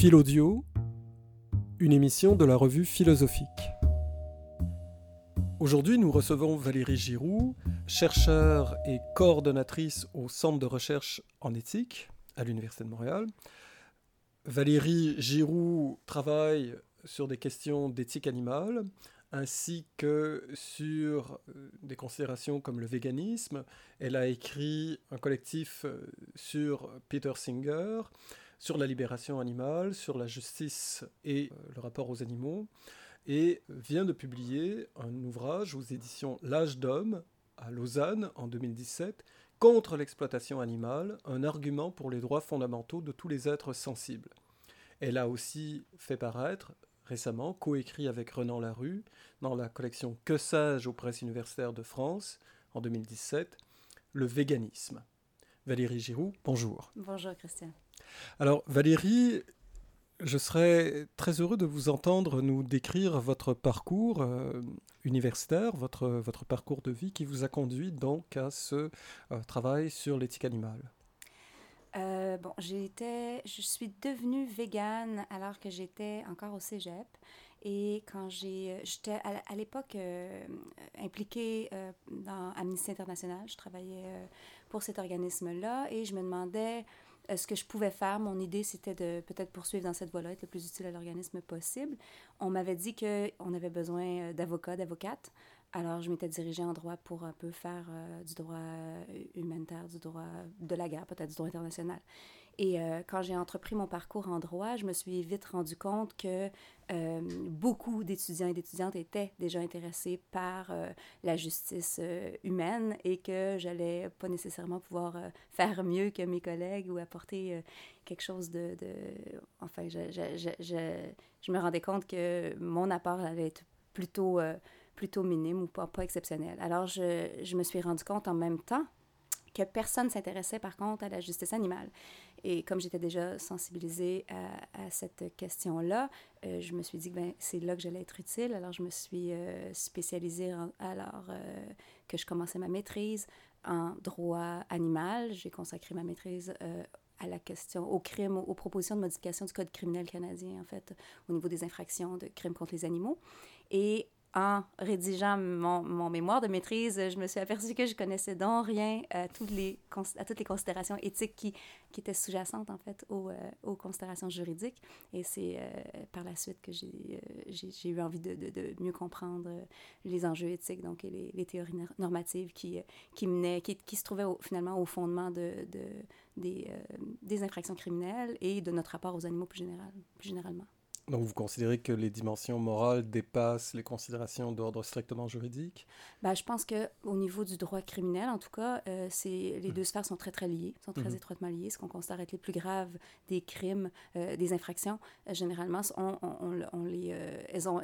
Philaudio, une émission de la revue philosophique. Aujourd'hui, nous recevons Valérie Giroux, chercheure et coordonnatrice au Centre de recherche en éthique à l'Université de Montréal. Valérie Giroux travaille sur des questions d'éthique animale, ainsi que sur euh, des considérations comme le véganisme. Elle a écrit un collectif euh, sur Peter Singer, sur la libération animale, sur la justice et euh, le rapport aux animaux, et vient de publier un ouvrage aux éditions L'âge d'homme à Lausanne en 2017 contre l'exploitation animale, un argument pour les droits fondamentaux de tous les êtres sensibles. Elle a aussi fait paraître récemment, coécrit avec Renan Larue, dans la collection Que sage aux presses universitaires de France, en 2017, Le véganisme. Valérie Giroux, bonjour. Bonjour Christian. Alors Valérie, je serais très heureux de vous entendre nous décrire votre parcours euh, universitaire, votre, votre parcours de vie qui vous a conduit donc à ce euh, travail sur l'éthique animale. Euh, bon, j'étais, je suis devenue végane alors que j'étais encore au cégep. Et quand j'ai, j'étais à, l'époque impliquée dans Amnesty International, je travaillais pour cet organisme-là et je me demandais ce que je pouvais faire. Mon idée, c'était de peut-être poursuivre dans cette voie-là, être le plus utile à l'organisme possible. On m'avait dit qu'on avait besoin d'avocats, d'avocates. Alors, je m'étais dirigée en droit pour un peu faire euh, du droit euh, humanitaire, du droit de la guerre, peut-être du droit international. Et euh, quand j'ai entrepris mon parcours en droit, je me suis vite rendu compte que beaucoup d'étudiants et d'étudiantes étaient déjà intéressés par la justice humaine et que j'allais pas nécessairement pouvoir faire mieux que mes collègues ou apporter quelque chose de... Enfin, je, je, me rendais compte que mon apport allait être plutôt plutôt minime ou pas, pas exceptionnel. Alors, je, me suis rendu compte en même temps que personne ne s'intéressait par contre à la justice animale. Et comme j'étais déjà sensibilisée à, cette question-là, euh, je me suis dit que ben, c'est là que j'allais être utile. Alors je me suis euh, spécialisée alors euh, que je commençais ma maîtrise en droit animal. J'ai consacré ma maîtrise à la question, aux, propositions de modification du Code criminel canadien, en fait, au niveau des infractions de crimes contre les animaux. En rédigeant mon, mon, mémoire de maîtrise, je me suis aperçue que je connaissais donc rien à, toutes les, considérations éthiques qui, qui étaient sous-jacentes, en fait, aux, euh, aux, considérations juridiques. Et c'est euh, par la suite que j'ai euh, eu envie de, de, mieux comprendre les enjeux éthiques, donc et les, les, théories normatives qui, qui, menaient, qui, qui se trouvaient finalement au fondement de, des, des infractions criminelles et de notre rapport aux animaux plus, général, plus généralement. Donc vous considérez que les dimensions morales dépassent les considérations d'ordre strictement juridique? Ben, Je pense qu'au niveau du droit criminel, en tout cas, euh, les mmh. deux sphères sont très, très liées, sont très mmh. étroitement liées. Ce qu'on considère être les plus graves des crimes, euh, des infractions, euh, généralement, on, on, on les, elles ont,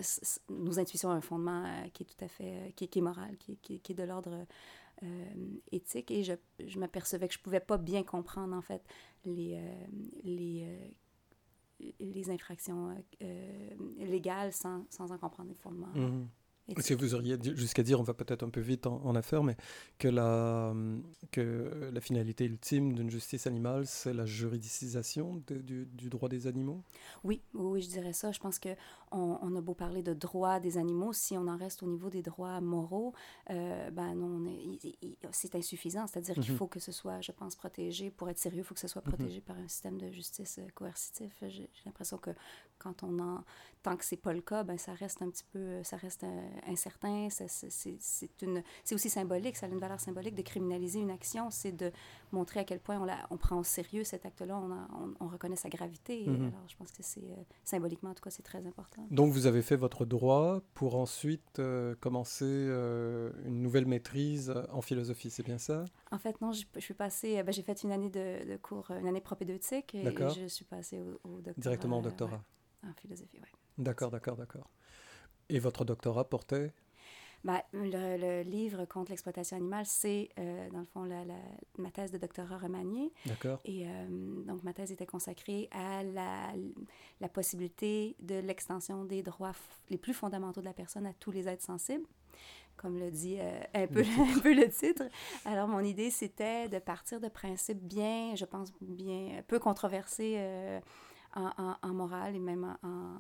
nos intuitions ont un fondement qui est tout à fait, qui, qui est moral, qui, qui, qui est de l'ordre éthique. Et je, je m'apercevais que je ne pouvais pas bien comprendre, en fait, les, les les infractions euh, légales sans, sans, en comprendre les fondements. Mhm. Si vous auriez jusqu'à dire, on va peut-être un peu vite en, affaire, mais que la, que la finalité ultime d'une justice animale, c'est la juridicisation du, du, droit des animaux? Oui, oui, je dirais ça. Je pense qu'on on a beau parler de droit des animaux, si on en reste au niveau des droits moraux, euh, ben non, c'est insuffisant. C'est-à-dire qu'il mhm. faut que ce soit, je pense, protégé. Pour être sérieux, il faut que ce soit mhm. protégé par un système de justice euh, coercitif. J'ai l'impression que quand on en... Tant que c'est pas le cas, ben ça reste un petit peu... Ça reste... Euh, incertain. C'est aussi symbolique, ça a une valeur symbolique de criminaliser une action, c'est de montrer à quel point on, la, on prend au sérieux cet acte-là, on, on, reconnaît sa gravité. Mhm. Alors, je pense que c'est euh, symboliquement, en tout cas, c'est très important. Donc, vous avez fait votre droit pour ensuite euh, commencer euh, une nouvelle maîtrise en philosophie, c'est bien ça? En fait, non, je, je suis passée, ben, j'ai fait une année de, de, cours, une année propédeutique et, et je suis passée au, doctorat. Directement au doctorat? en philosophie, oui. D'accord, d'accord, d'accord. Et votre doctorat portait? Ben, le, livre contre l'exploitation animale, c'est, euh, dans le fond, la, ma thèse de doctorat remaniée. D'accord. Et euh, donc, ma thèse était consacrée à la, la possibilité de l'extension des droits les plus fondamentaux de la personne à tous les êtres sensibles comme le dit euh, un, peu, un peu le titre. Alors, mon idée, c'était de partir de principes bien, je pense, bien peu controversés en, morale et même en,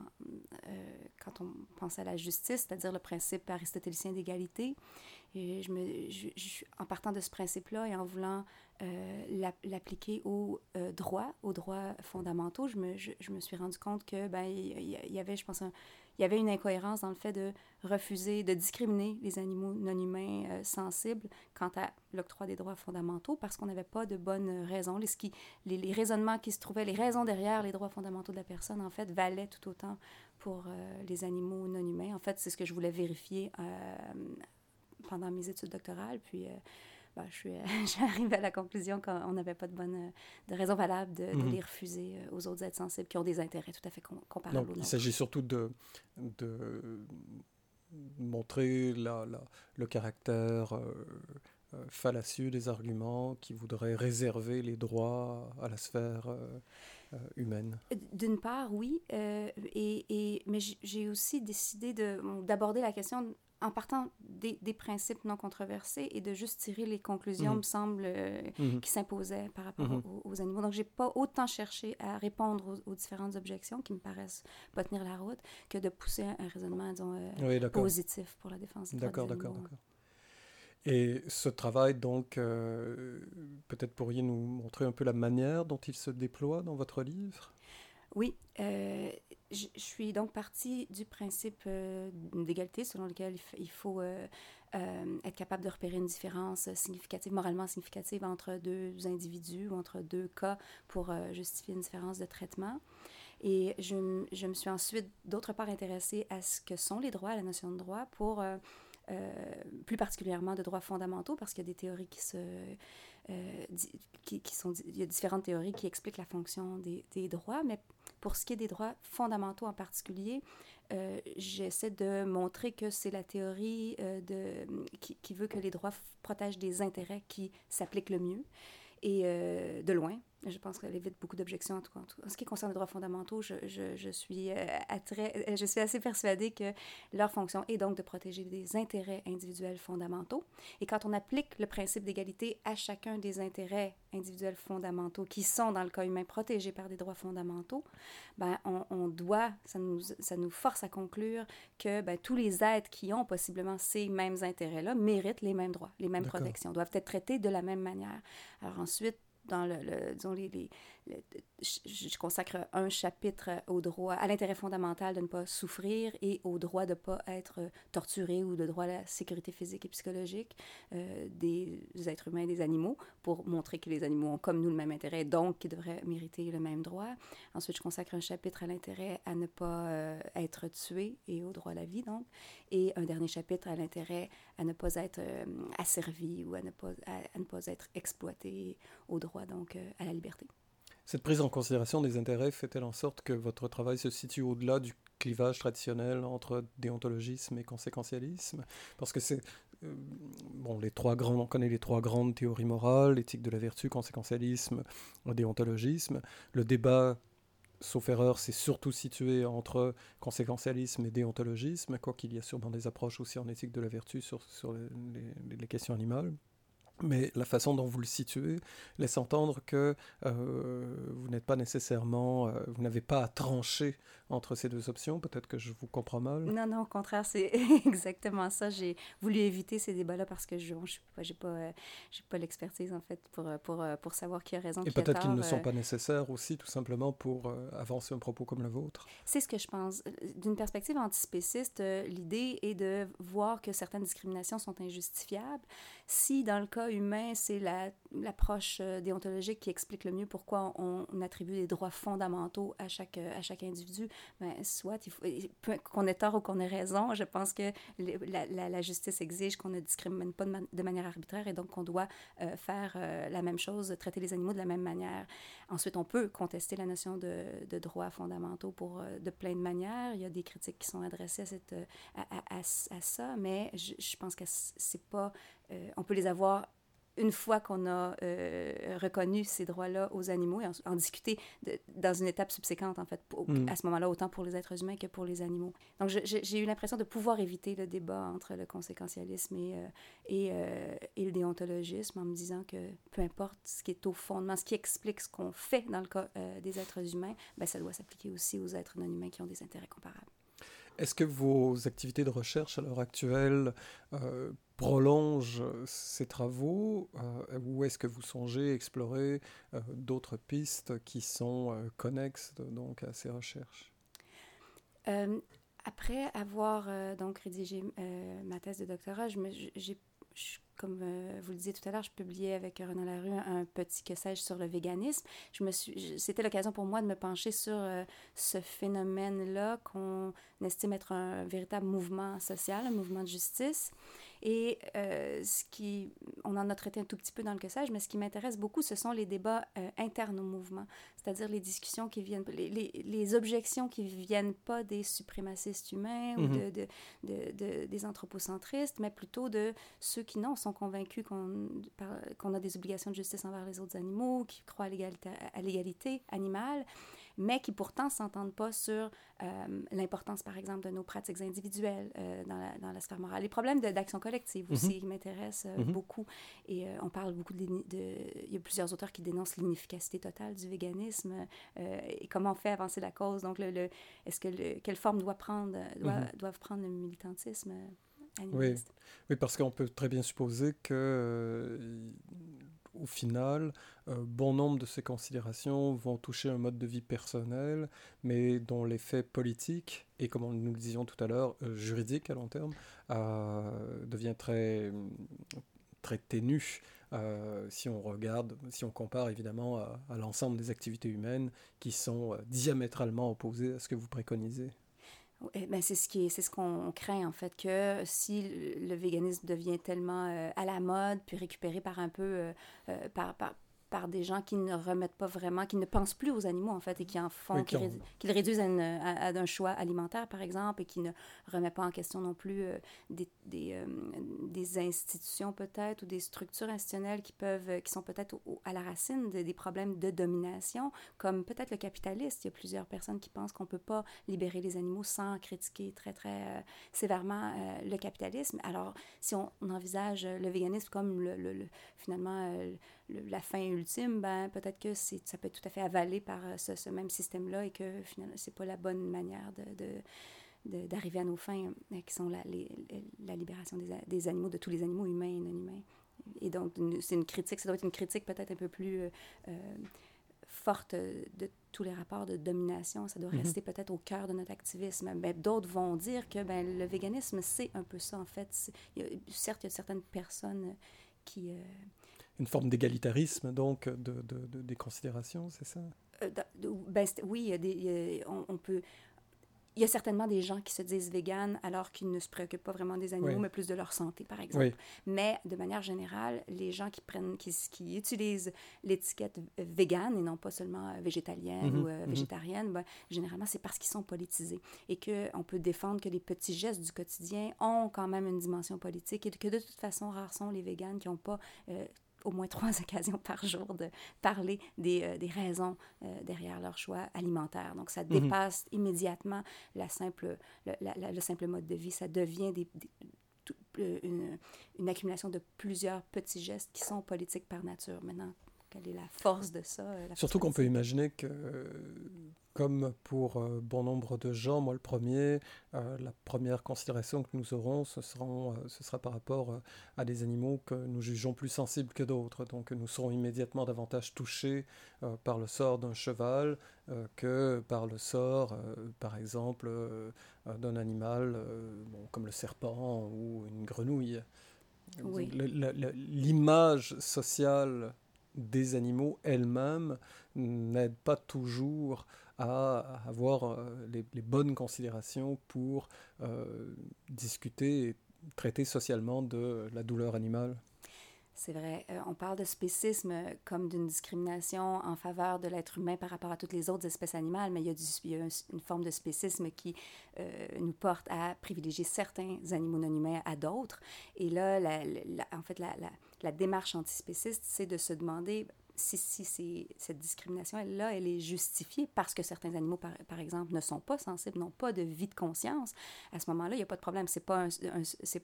quand on pense à la justice, c'est-à-dire le principe aristotélicien d'égalité. Et je me, je, en partant de ce principe-là et en voulant l'appliquer aux droits, aux droits fondamentaux, je me, je, me suis rendu compte que ben il y, avait, je pense, un, il y avait une incohérence dans le fait de refuser, de discriminer les animaux non humains euh, sensibles quant à l'octroi des droits fondamentaux parce qu'on n'avait pas de bonnes raisons. Les, raisonnements qui se trouvaient, les raisons derrière les droits fondamentaux de la personne, en fait, valaient tout autant pour euh, les animaux non humains. En fait, c'est ce que je voulais vérifier euh, pendant mes études doctorales. Puis bah, je, suis, à la conclusion qu'on n'avait pas de bonne de raison valable de, mhm. les refuser euh, aux autres êtres sensibles qui ont des intérêts tout à fait comparables. Donc, il s'agit surtout de, de montrer la, la, le caractère euh, euh, fallacieux des arguments qui voudraient réserver les droits à la sphère humaine. D'une part, oui, et, et, mais j'ai aussi décidé d'aborder la question en partant des, des, principes non controversés et de juste tirer les conclusions, mhm. me semble, euh, mhm. qui s'imposaient par rapport mhm. aux, animaux. Donc, j'ai pas autant cherché à répondre aux, différentes objections qui me paraissent pas tenir la route que de pousser un, raisonnement, disons, euh, positif pour la défense des D'accord, d'accord, d'accord. Et ce travail, donc, euh, peut-être pourriez nous montrer un peu la manière dont il se déploie dans votre livre? Oui, euh, je, suis donc partie du principe euh, d'égalité selon lequel il, faut euh, être capable de repérer une différence significative, moralement significative entre deux individus ou entre deux cas pour justifier une différence de traitement. Et je, me suis ensuite, d'autre part, intéressée à ce que sont les droits, la notion de droit, pour plus particulièrement de droits fondamentaux, parce qu'il y a des théories qui se euh, qui, sont, il y a différentes théories qui expliquent la fonction des, des, droits, mais pour ce qui est des droits fondamentaux en particulier, euh, j'essaie de montrer que c'est la théorie euh, de, qui, qui, veut que les droits protègent des intérêts qui s'appliquent le mieux et de loin. Je pense qu'elle évite beaucoup d'objections. En, tout cas, en ce qui concerne les droits fondamentaux, je, je, je suis, euh, je suis assez persuadée que leur fonction est donc de protéger des intérêts individuels fondamentaux. Et quand on applique le principe d'égalité à chacun des intérêts individuels fondamentaux qui sont, dans le cas humain, protégés par des droits fondamentaux, ben, on, on doit, ça nous, ça nous force à conclure que ben, tous les êtres qui ont possiblement ces mêmes intérêts-là méritent les mêmes droits, les mêmes protections, doivent être traités de la même manière. Alors ensuite, dans le, le disons, les, les, je consacre un chapitre au droit, à l'intérêt fondamental de ne pas souffrir et au droit de ne pas être torturé ou le droit à la sécurité physique et psychologique euh, des êtres humains et des animaux pour montrer que les animaux ont comme nous le même intérêt, donc qu'ils devraient mériter le même droit. Ensuite, je consacre un chapitre à l'intérêt à ne pas euh, être tué et au droit à la vie, donc. Et un dernier chapitre à l'intérêt à ne pas être euh, asservi ou à ne pas, à, ne pas être exploité, au droit, donc, à la liberté. Cette prise en considération des intérêts fait-elle en sorte que votre travail se situe au-delà du clivage traditionnel entre déontologisme et conséquentialisme? Parce que c'est. Euh, bon, les trois grands, on connaît les trois grandes théories morales éthique de la vertu, conséquentialisme, déontologisme. Le débat sauf erreur, c'est surtout situé entre conséquentialisme et déontologisme, quoiqu'il y a sûrement des approches aussi en éthique de la vertu sur, les questions animales mais la façon dont vous le situez laisse entendre que euh, vous n'êtes pas nécessairement, euh, vous n'avez pas à trancher entre ces deux options. Peut-être que je vous comprends mal. Non, non, au contraire, c'est exactement ça. J'ai voulu éviter ces débats-là parce que je n'ai pas, j'ai pas, euh, pas l'expertise en fait pour, pour, pour savoir qui a raison. Et peut-être qu'ils ne sont pas nécessaires aussi, tout simplement pour avancer un propos comme le vôtre. C'est ce que je pense. D'une perspective antispéciste, l'idée est de voir que certaines discriminations sont injustifiables. Si dans le cas humain, c'est l'approche euh, déontologique qui explique le mieux pourquoi on, attribue des droits fondamentaux à chaque, à chaque individu. Ben, soit qu'on ait tort ou qu'on ait raison, je pense que la, justice exige qu'on ne discrimine pas de, manière arbitraire et donc qu'on doit euh, faire euh, la même chose, traiter les animaux de la même manière. Ensuite, on peut contester la notion de, de droits fondamentaux pour de plein de manières. Il y a des critiques qui sont adressées à, cette, à, à, ça, mais je, je pense que c'est pas... on peut les avoir une fois qu'on a euh, reconnu ces droits-là aux animaux et en, discuter dans une étape subséquente, en fait, mm. à ce moment-là, autant pour les êtres humains que pour les animaux. Donc, j'ai eu l'impression de pouvoir éviter le débat entre le conséquentialisme et, euh, et, euh, et, le déontologisme en me disant que peu importe ce qui est au fondement, ce qui explique ce qu'on fait dans le cas des êtres humains, ben, ça doit s'appliquer aussi aux êtres non humains qui ont des intérêts comparables. Est-ce que vos activités de recherche à l'heure actuelle prolongent ces travaux euh, ou est-ce que vous songez explorer euh, d'autres pistes qui sont euh, connexes donc à ces recherches? Après avoir donc rédigé ma thèse de doctorat, je me, j'ai comme euh, vous le disiez tout à l'heure, je publiais avec Renan Larue un petit que sais-je sur le véganisme. Je me suis, c'était l'occasion pour moi de me pencher sur euh, ce phénomène-là qu'on estime être un véritable mouvement social, un mouvement de justice. Et euh, ce qui, on en a traité un tout petit peu dans le que sais-je, mais ce qui m'intéresse beaucoup, ce sont les débats internes au mouvement, c'est-à-dire les discussions qui viennent, les, les, les, objections qui viennent pas des suprémacistes humains ou de, de, de, des anthropocentristes, mais plutôt de ceux qui non sont convaincus qu'on a des obligations de justice envers les autres animaux, qui croient à l'égalité animale, mais qui pourtant s'entendent pas sur euh, l'importance, par exemple, de nos pratiques individuelles euh, dans, la, dans, la, sphère morale. Les problèmes d'action collective aussi mm-hmm. qui m'intéressent euh, mm-hmm. beaucoup. Et on parle beaucoup de, Il y a plusieurs auteurs qui dénoncent l'inefficacité totale du véganisme et comment on fait avancer la cause. Donc, le, est-ce que quelle forme doit prendre, doit, mm-hmm. doivent prendre le militantisme oui. oui, parce qu'on peut très bien supposer que, au final, euh, bon nombre de ces considérations vont toucher un mode de vie personnel, mais dont l'effet politique et, comme nous le disions tout à l'heure, euh, juridique à long terme, devient très, très ténu. si on regarde, si on compare évidemment à l'ensemble des activités humaines qui sont diamétralement opposées à ce que vous préconisez. Ben c'est ce ce qu'on craint en fait que si le, véganisme devient tellement euh, à la mode puis récupéré par un peu euh, euh, par, par des gens qui ne remettent pas vraiment, qui ne pensent plus aux animaux, en fait, et qui en font, qui, le réduisent à, un choix alimentaire, par exemple, et qui ne remettent pas en question non plus euh, des, des, euh, des, institutions, peut-être, ou des structures institutionnelles qui peuvent, qui sont peut-être à la racine des problèmes de domination, comme peut-être le capitaliste. Il y a plusieurs personnes qui pensent qu'on ne peut pas libérer les animaux sans critiquer très, très euh, sévèrement le capitalisme. Alors, si on, envisage le véganisme comme le, le, finalement la fin ultime, ben, peut-être que ça peut être tout à fait avalé par euh, ce, même système-là et que finalement, c'est pas la bonne manière de, d'arriver à nos fins, euh, qui sont la, la libération des, des, animaux, de tous les animaux humains et non humains. Et donc, c'est une critique, ça doit être une critique peut-être un peu plus euh, forte de tous les rapports de domination. Ça doit mm-hmm. rester peut-être au cœur de notre activisme. Mais d'autres vont dire que ben, le véganisme, c'est un peu ça, en fait. Il certes, il y a certaines personnes qui une forme d'égalitarisme, donc, de, de, des considérations, c'est ça? Euh, ben, oui, on, peut... Il y a certainement des gens qui se disent véganes alors qu'ils ne se préoccupent pas vraiment des animaux, mais plus de leur santé, par exemple. Mais de manière générale, les gens qui prennent, qui, qui utilisent l'étiquette végane et non pas seulement végétalienne mhm, ou euh, mhm. végétarienne, ben, généralement c'est parce qu'ils sont politisés et qu'on peut défendre que les petits gestes du quotidien ont quand même une dimension politique et que de toute façon, rares sont les véganes qui n'ont pas euh, au moins trois occasions par jour de parler des, euh, des raisons euh, derrière leur choix alimentaire. Donc, ça mhm. dépasse immédiatement la simple, le, simple mode de vie. Ça devient des, une, une, accumulation de plusieurs petits gestes qui sont politiques par nature. Maintenant, quelle est la force de ça? Euh, Surtout qu'on peut imaginer que comme pour euh, bon nombre de gens, moi le premier, euh, la première considération que nous aurons, ce, seront, euh, ce sera par rapport à des animaux que nous jugeons plus sensibles que d'autres. Donc nous serons immédiatement davantage touchés par le sort d'un cheval que par le sort, par exemple, d'un animal comme le serpent ou une grenouille. L'image sociale des animaux elle-même n'aide pas toujours à avoir euh, les, bonnes considérations pour euh, discuter et traiter socialement de la douleur animale C'est vrai. Euh, on parle de spécisme comme d'une discrimination en faveur de l'être humain par rapport à toutes les autres espèces animales, mais il y a, une forme de spécisme qui euh, nous porte à privilégier certains animaux non humains à d'autres. Et là, en fait, la démarche antispéciste, c'est de se demander si, si cette discrimination-là, elle est justifiée parce que certains animaux, par, par, exemple, ne sont pas sensibles, n'ont pas de vie de conscience, à ce moment-là, il n'y a pas de problème. Ce n'est pas,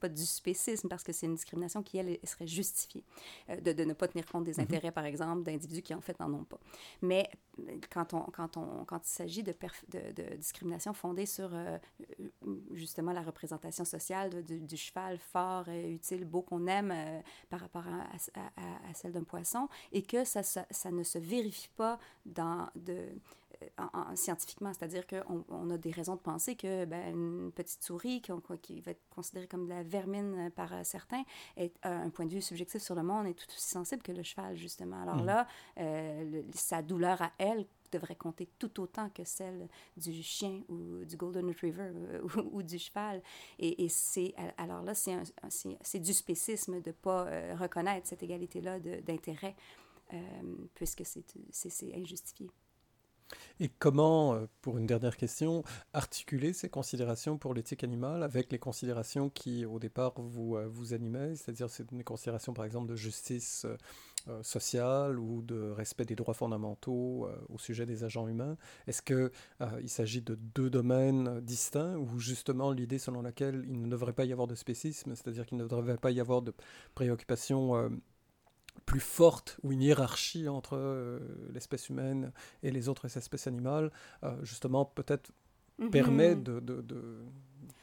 pas du spécisme parce que c'est une discrimination qui, elle, serait justifiée. Euh, de, de, ne pas tenir compte des mm-hmm. intérêts, par exemple, d'individus qui, en fait, n'en ont pas. Mais quand, on, quand, on, quand il s'agit de, de, de, discrimination fondée sur, euh, justement, la représentation sociale du, cheval fort, et utile, beau qu'on aime euh, par rapport à, à, à celle d'un poisson, et que ça ça, ne se vérifie pas dans de, euh, scientifiquement, c'est-à-dire qu'on on a des raisons de penser que ben, une petite souris qui, qui, va être considérée comme de la vermine par euh, certains, est, un point de vue subjectif sur le monde, est tout aussi sensible que le cheval, justement. Alors mmh. là, euh, sa douleur à elle devrait compter tout autant que celle du chien ou du golden retriever ou, du cheval. Et, c'est alors là, c'est du spécisme de ne pas reconnaître cette égalité-là d'intérêt. Euh, puisque c'est injustifié. Et comment, euh, pour une dernière question, articuler ces considérations pour l'éthique animale avec les considérations qui, au départ, vous, euh, vous animaient, c'est-à-dire des considérations, par exemple, de justice sociale ou de respect des droits fondamentaux au sujet des agents humains Est-ce qu'il s'agit de deux domaines distincts ou justement l'idée selon laquelle il ne devrait pas y avoir de spécisme, c'est-à-dire qu'il ne devrait pas y avoir de préoccupations plus forte ou une hiérarchie entre euh, l'espèce humaine et les autres espèces animales, euh, justement, peut-être mhm. permet de, de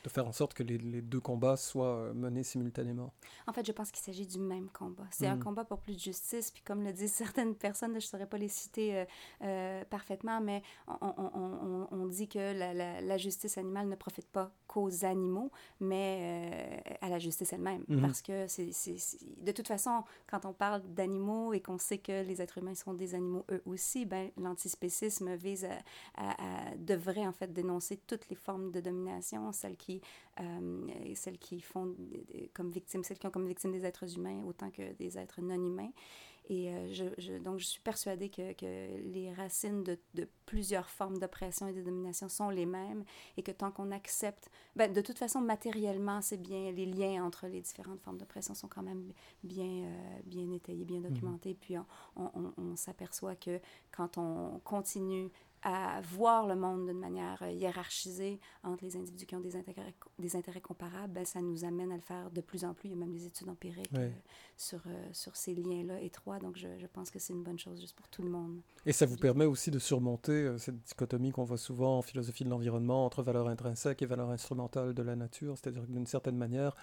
faire en sorte que les, deux combats soient euh, menés simultanément. En fait, je pense qu'il s'agit du même combat. C'est un mm. combat pour plus de justice, puis comme le disent certaines personnes, je ne saurais pas les citer euh, euh, parfaitement, mais on, on, dit que la, la, justice animale ne profite pas qu'aux animaux, mais à la justice elle-même. Mm-hmm. Parce que c'est, de toute façon, quand on parle d'animaux et qu'on sait que les êtres humains sont des animaux eux aussi, ben, l'antispécisme vise à, à, devrait en fait dénoncer toutes les formes de domination, celles qui euh, celles qui font comme victimes, celles qui ont comme victimes des êtres humains autant que des êtres non humains. Et euh, je, donc, je suis persuadée que, que les racines de, de, plusieurs formes d'oppression et de domination sont les mêmes et que tant qu'on accepte, ben, de toute façon, matériellement, c'est bien, les liens entre les différentes formes d'oppression sont quand même bien, euh, bien étayés, bien mhm. documentés. Puis on, on, on s'aperçoit que quand on continue à voir le monde d'une manière euh, hiérarchisée entre les individus qui ont des intérêts, des intérêts comparables, ben, ça nous amène à le faire de plus en plus. Il y a même des études empiriques euh, sur, euh, sur ces liens-là étroits. Donc, je, je pense que c'est une bonne chose juste pour tout le monde. Et ça vous permet aussi de surmonter cette dichotomie qu'on voit souvent en philosophie de l'environnement entre valeur intrinsèque et valeur instrumentale de la nature. C'est-à-dire que d'une certaine manière,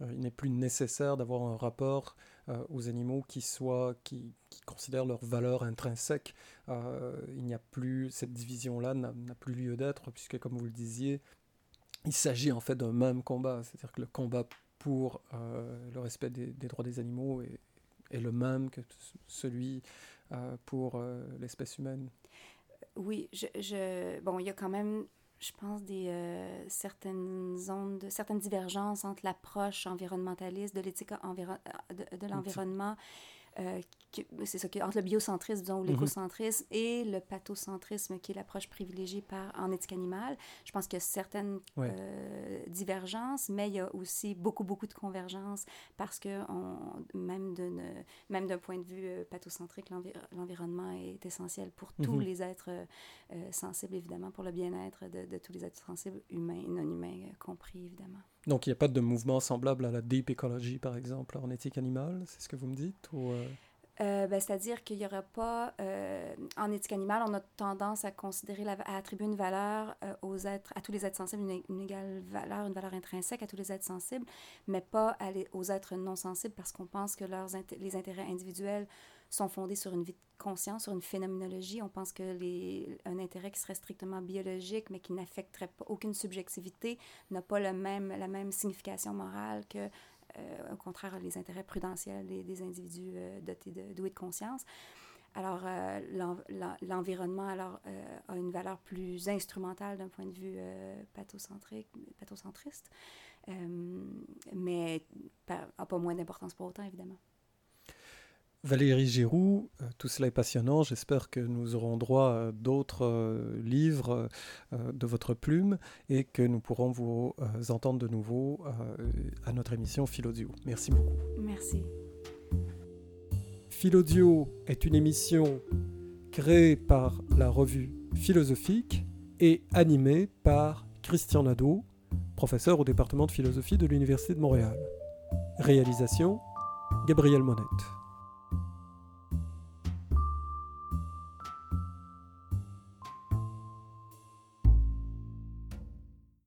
il n'est plus nécessaire d'avoir un rapport euh, aux animaux qui, soient, qui, considèrent leur valeur intrinsèque. Euh, il n'y a plus, cette division-là n'a plus lieu d'être, puisque comme vous le disiez, il s'agit en fait d'un même combat, c'est-à-dire que le combat pour euh, le respect des, droits des animaux est, le même que celui pour l'espèce humaine. Oui, bon, il y a quand même je pense, des euh, certaines zones, de, certaines divergences entre l'approche environnementaliste de l'éthique environ, de, de l'environnement euh, c'est ça, entre le biocentrisme, disons, ou mhm. l'écocentrisme et le pathocentrisme, qui est l'approche privilégiée par, en éthique animale. Je pense qu'il y a certaines euh, divergences, mais il y a aussi beaucoup, beaucoup de convergences parce que on, même, même d'un point de vue euh, pathocentrique, l'environnement est essentiel pour tous mhm. les êtres sensibles, évidemment, pour le bien-être de, de, tous les êtres sensibles, humains et non humains compris, évidemment. Donc il n'y a pas de mouvement semblable à la deep ecology, par exemple, en éthique animale, c'est ce que vous me dites ou euh? Euh, ben, C'est-à-dire qu'il n'y aura pas, euh, en éthique animale, on a tendance à considérer, à attribuer une valeur aux êtres, à tous les êtres sensibles, une, égale valeur, une valeur intrinsèque à tous les êtres sensibles, mais pas aux êtres non sensibles parce qu'on pense que leurs les intérêts individuels sont fondés sur une vie de conscience, sur une phénoménologie. On pense que les, un intérêt qui serait strictement biologique, mais qui n'affecterait aucune subjectivité, n'a pas le même, la même signification morale que, euh, au contraire, les intérêts prudentiels des, individus euh, dotés de, doués de conscience. Alors, euh, l'environnement a une valeur plus instrumentale d'un point de vue pathocentrique, pathocentriste, mais n'a pas moins d'importance pour autant, évidemment. Valérie Giroux, euh, tout cela est passionnant. J'espère que nous aurons droit à d'autres euh, livres euh, de votre plume et que nous pourrons vous entendre de nouveau à notre émission Philodio. Merci beaucoup. Merci. Philodio est une émission créée par la revue philosophique et animée par Christian Nadeau, professeur au département de philosophie de l'Université de Montréal. Réalisation Gabriel Monette.